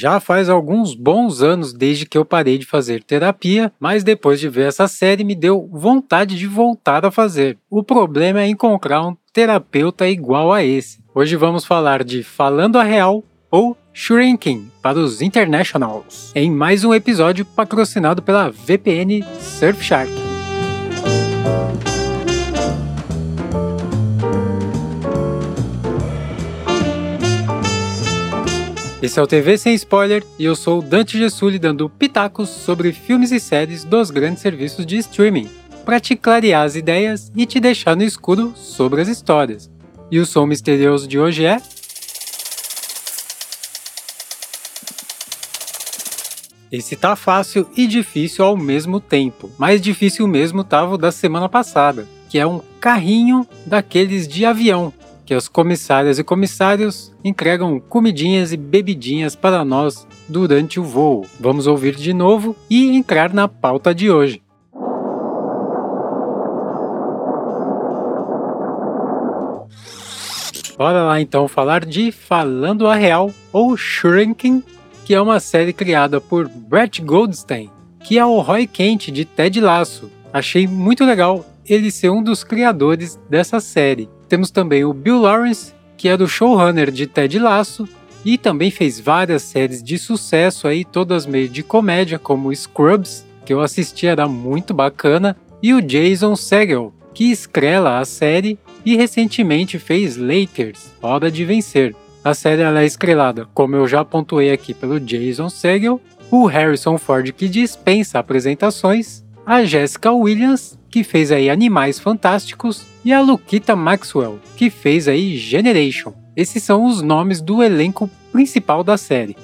Já faz alguns bons anos desde que eu parei de fazer terapia, mas depois de ver essa série me deu vontade de voltar a fazer. O problema é encontrar um terapeuta igual a esse. Hoje vamos falar de Falando a Real ou Shrinking para os Internationals, em mais um episódio patrocinado pela VPN Surfshark. Esse é o TV Sem Spoiler e eu sou Dante Gessulli dando pitacos sobre filmes e séries dos grandes serviços de streaming, para te clarear as ideias e te deixar no escuro sobre as histórias. E o som misterioso de hoje é. Esse tá fácil e difícil ao mesmo tempo. Mais difícil mesmo tava o da semana passada, que é um carrinho daqueles de avião, que as comissárias e comissários entregam comidinhas e bebidinhas para nós durante o voo. Vamos ouvir de novo e entrar na pauta de hoje. Bora lá então falar de Falando a Real ou Shrinking, que é uma série criada por Brett Goldstein, que é o Roy Kent de Ted Lasso. Achei muito legal ele ser um dos criadores dessa série. Temos também o Bill Lawrence, que é do showrunner de Ted Lasso e também fez várias séries de sucesso aí, todas meio de comédia, como Scrubs, que eu assisti, era muito bacana, e o Jason Segel, que estrela a série e recentemente fez Lakers, Hora de Vencer. A série é estrelada, como eu já pontuei aqui, pelo Jason Segel, o Harrison Ford que dispensa apresentações, a Jessica Williams que fez aí Animais Fantásticos, e a Lukita Maxwell, que fez aí Generation. Esses são os nomes do elenco principal da série.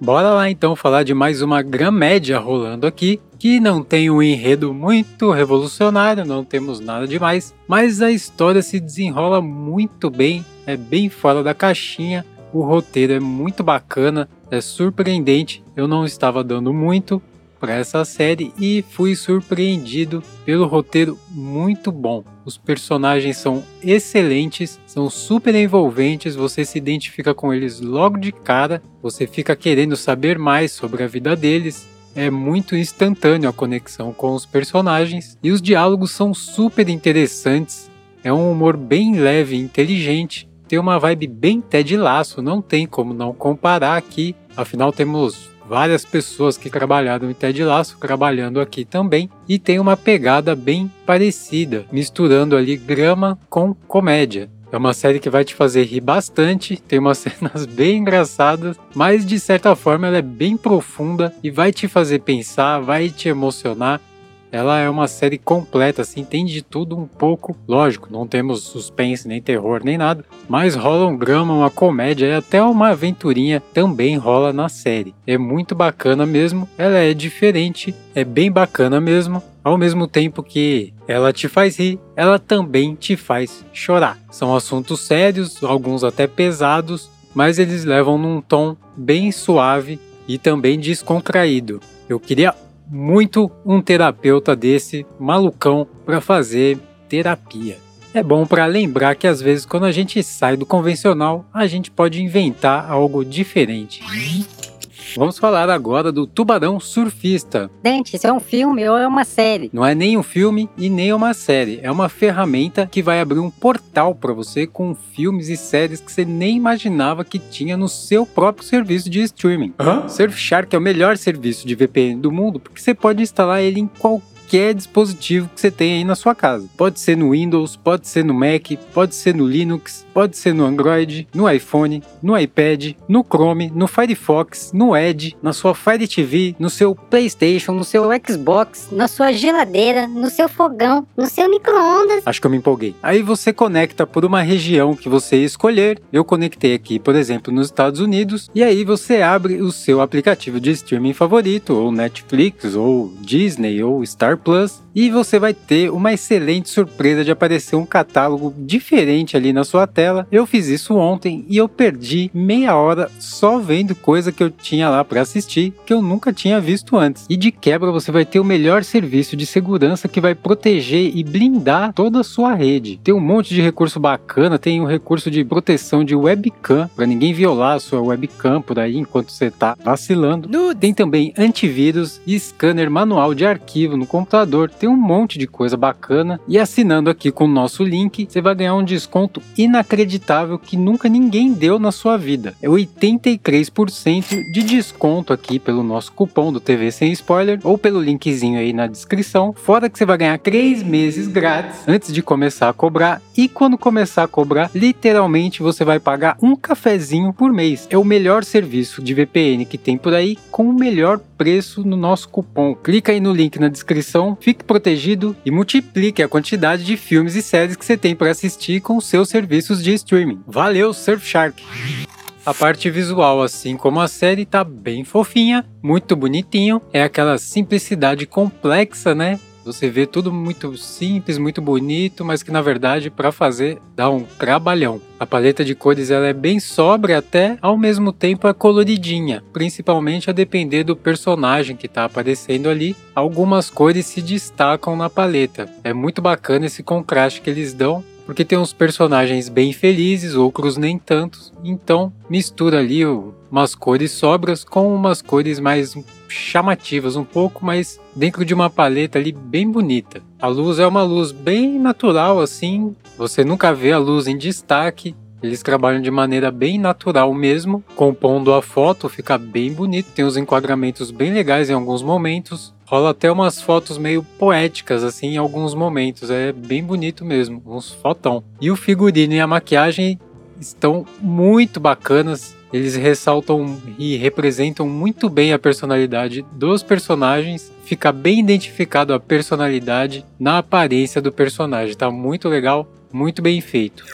Bora lá então falar de mais uma gramédia rolando aqui, que não tem um enredo muito revolucionário, não temos nada demais, mas a história se desenrola muito bem, é bem fora da caixinha, o roteiro é muito bacana, é surpreendente, eu não estava dando muito, para essa série e fui surpreendido pelo roteiro muito bom. Os personagens são excelentes, são super envolventes, você se identifica com eles logo de cara, você fica querendo saber mais sobre a vida deles. É muito instantâneo a conexão com os personagens e os diálogos são super interessantes. É um humor bem leve e inteligente, tem uma vibe bem Ted Laço, não tem como não comparar aqui. Afinal, temos várias pessoas que trabalharam em Ted Lasso trabalhando aqui também e tem uma pegada bem parecida, misturando ali grama com comédia. É uma série que vai te fazer rir bastante, tem umas cenas bem engraçadas, mas de certa forma ela é bem profunda e vai te fazer pensar, vai te emocionar ela é uma série completa, assim, tem de tudo um pouco. Lógico, não temos suspense, nem terror, nem nada, mas rola um drama, uma comédia e até uma aventurinha também rola na série. É muito bacana mesmo, ela é diferente, é bem bacana mesmo, ao mesmo tempo que ela te faz rir, ela também te faz chorar. São assuntos sérios, alguns até pesados, mas eles levam num tom bem suave e também descontraído. Eu queria muito um terapeuta desse malucão para fazer terapia. É bom para lembrar que às vezes quando a gente sai do convencional, a gente pode inventar algo diferente. Vamos falar agora do Tubarão Surfista. Dente, isso é um filme ou é uma série? Não é nem um filme e nem uma série. É uma ferramenta que vai abrir um portal para você com filmes e séries que você nem imaginava que tinha no seu próprio serviço de streaming. Hã? Surfshark é o melhor serviço de VPN do mundo porque você pode instalar ele em qualquer qualquer dispositivo que você tenha aí na sua casa. Pode ser no Windows, pode ser no Mac, pode ser no Linux, pode ser no Android, no iPhone, no iPad, no Chrome, no Firefox, no Edge, na sua Fire TV, no seu PlayStation, no seu Xbox, na sua geladeira, no seu fogão, no seu micro-ondas. Acho que eu me empolguei. Aí você conecta por uma região que você escolher. Eu conectei aqui, por exemplo, nos Estados Unidos, e aí você abre o seu aplicativo de streaming favorito, ou Netflix, ou Disney, ou Star Plus e você vai ter uma excelente surpresa de aparecer um catálogo diferente ali na sua tela. Eu fiz isso ontem e eu perdi meia hora só vendo coisa que eu tinha lá para assistir que eu nunca tinha visto antes. E de quebra você vai ter o melhor serviço de segurança que vai proteger e blindar toda a sua rede. Tem um monte de recurso bacana, tem um recurso de proteção de webcam para ninguém violar a sua webcam por aí enquanto você tá vacilando. Tem também antivírus e scanner manual de arquivo no computador. Tem um monte de coisa bacana e assinando aqui com o nosso link, você vai ganhar um desconto inacreditável que nunca ninguém deu na sua vida. É 83% de desconto aqui pelo nosso cupom do TV Sem Spoiler ou pelo linkzinho aí na descrição. Fora que você vai ganhar 3 meses grátis antes de começar a cobrar e quando começar a cobrar, literalmente você vai pagar um cafezinho por mês. É o melhor serviço de VPN que tem por aí com o melhor preço no nosso cupom. Clica aí no link na descrição, fique protegido e multiplique a quantidade de filmes e séries que você tem para assistir com seus serviços de streaming. Valeu, Surfshark! A parte visual, assim como a série, tá bem fofinha, muito bonitinho. É aquela simplicidade complexa, né? Você vê tudo muito simples, muito bonito, mas que na verdade para fazer dá um trabalhão. A paleta de cores ela é bem sóbria até, ao mesmo tempo é coloridinha, principalmente a depender do personagem que está aparecendo ali. Algumas cores se destacam na paleta. É muito bacana esse contraste que eles dão porque tem uns personagens bem felizes, outros nem tantos. Então mistura ali umas cores sobras com umas cores mais chamativas, um pouco mais dentro de uma paleta ali bem bonita. A luz é uma luz bem natural assim, você nunca vê a luz em destaque. Eles trabalham de maneira bem natural mesmo, compondo a foto, fica bem bonito, tem os enquadramentos bem legais em alguns momentos. Rola até umas fotos meio poéticas, assim, em alguns momentos. É bem bonito mesmo, uns fotão. E o figurino e a maquiagem estão muito bacanas. Eles ressaltam e representam muito bem a personalidade dos personagens. Fica bem identificado a personalidade na aparência do personagem. Tá muito legal, muito bem feito.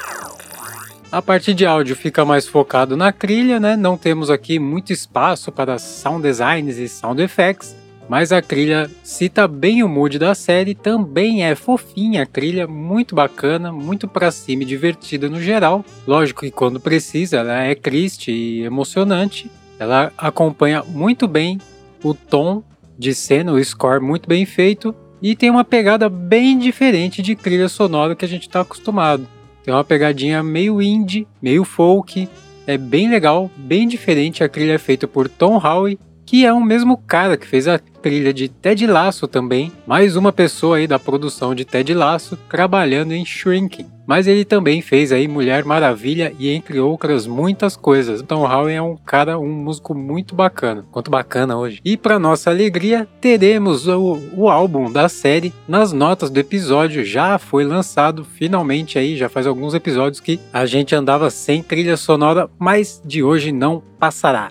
A parte de áudio fica mais focado na trilha, né? Não temos aqui muito espaço para sound designs e sound effects, mas a trilha cita bem o mood da série, também é fofinha a trilha, muito bacana, muito pra cima e divertida no geral. Lógico que quando precisa, ela é triste e emocionante. Ela acompanha muito bem o tom de cena, o score muito bem feito e tem uma pegada bem diferente de trilha sonora que a gente está acostumado. Tem uma pegadinha meio indie, meio folk, é bem legal, bem diferente. A trilha é feita por Tom Howe que é o mesmo cara que fez a trilha de Ted Lasso também, mais uma pessoa aí da produção de Ted Lasso trabalhando em Shrinking. Mas ele também fez aí Mulher Maravilha e entre outras muitas coisas. Então Howe é um cara, um músico muito bacana. Quanto bacana hoje. E para nossa alegria, teremos o, o álbum da série nas notas do episódio. Já foi lançado finalmente aí, já faz alguns episódios que a gente andava sem trilha sonora, mas de hoje não passará.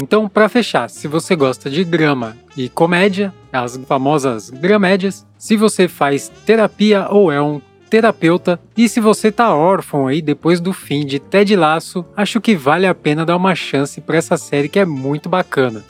Então, para fechar, se você gosta de drama e comédia, as famosas dramédias, se você faz terapia ou é um terapeuta, e se você tá órfão aí depois do fim de Ted Laço, acho que vale a pena dar uma chance para essa série que é muito bacana.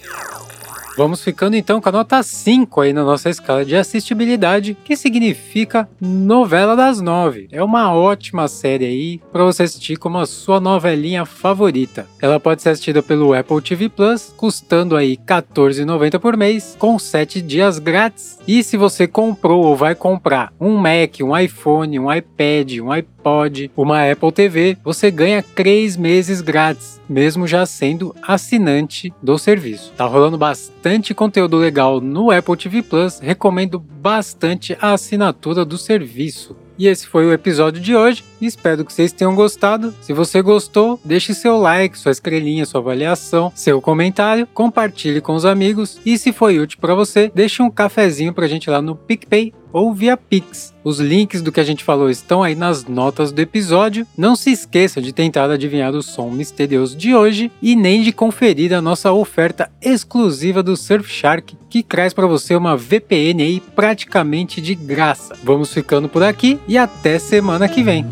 Vamos ficando então com a nota 5 aí na nossa escala de assistibilidade, que significa novela das nove. É uma ótima série aí para você assistir como a sua novelinha favorita. Ela pode ser assistida pelo Apple TV Plus, custando aí R$14,90 por mês, com 7 dias grátis. E se você comprou ou vai comprar um Mac, um iPhone, um iPad, um iPod, uma Apple TV, você ganha 3 meses grátis, mesmo já sendo assinante do serviço. Tá rolando bastante bastante conteúdo legal no Apple TV Plus, recomendo bastante a assinatura do serviço. E esse foi o episódio de hoje. Espero que vocês tenham gostado. Se você gostou, deixe seu like, sua estrelinha, sua avaliação, seu comentário, compartilhe com os amigos e se foi útil para você, deixe um cafezinho pra gente lá no PicPay ou via Pix. Os links do que a gente falou estão aí nas notas do episódio. Não se esqueça de tentar adivinhar o som misterioso de hoje e nem de conferir a nossa oferta exclusiva do Surfshark, que traz para você uma VPN aí praticamente de graça. Vamos ficando por aqui e até semana que vem.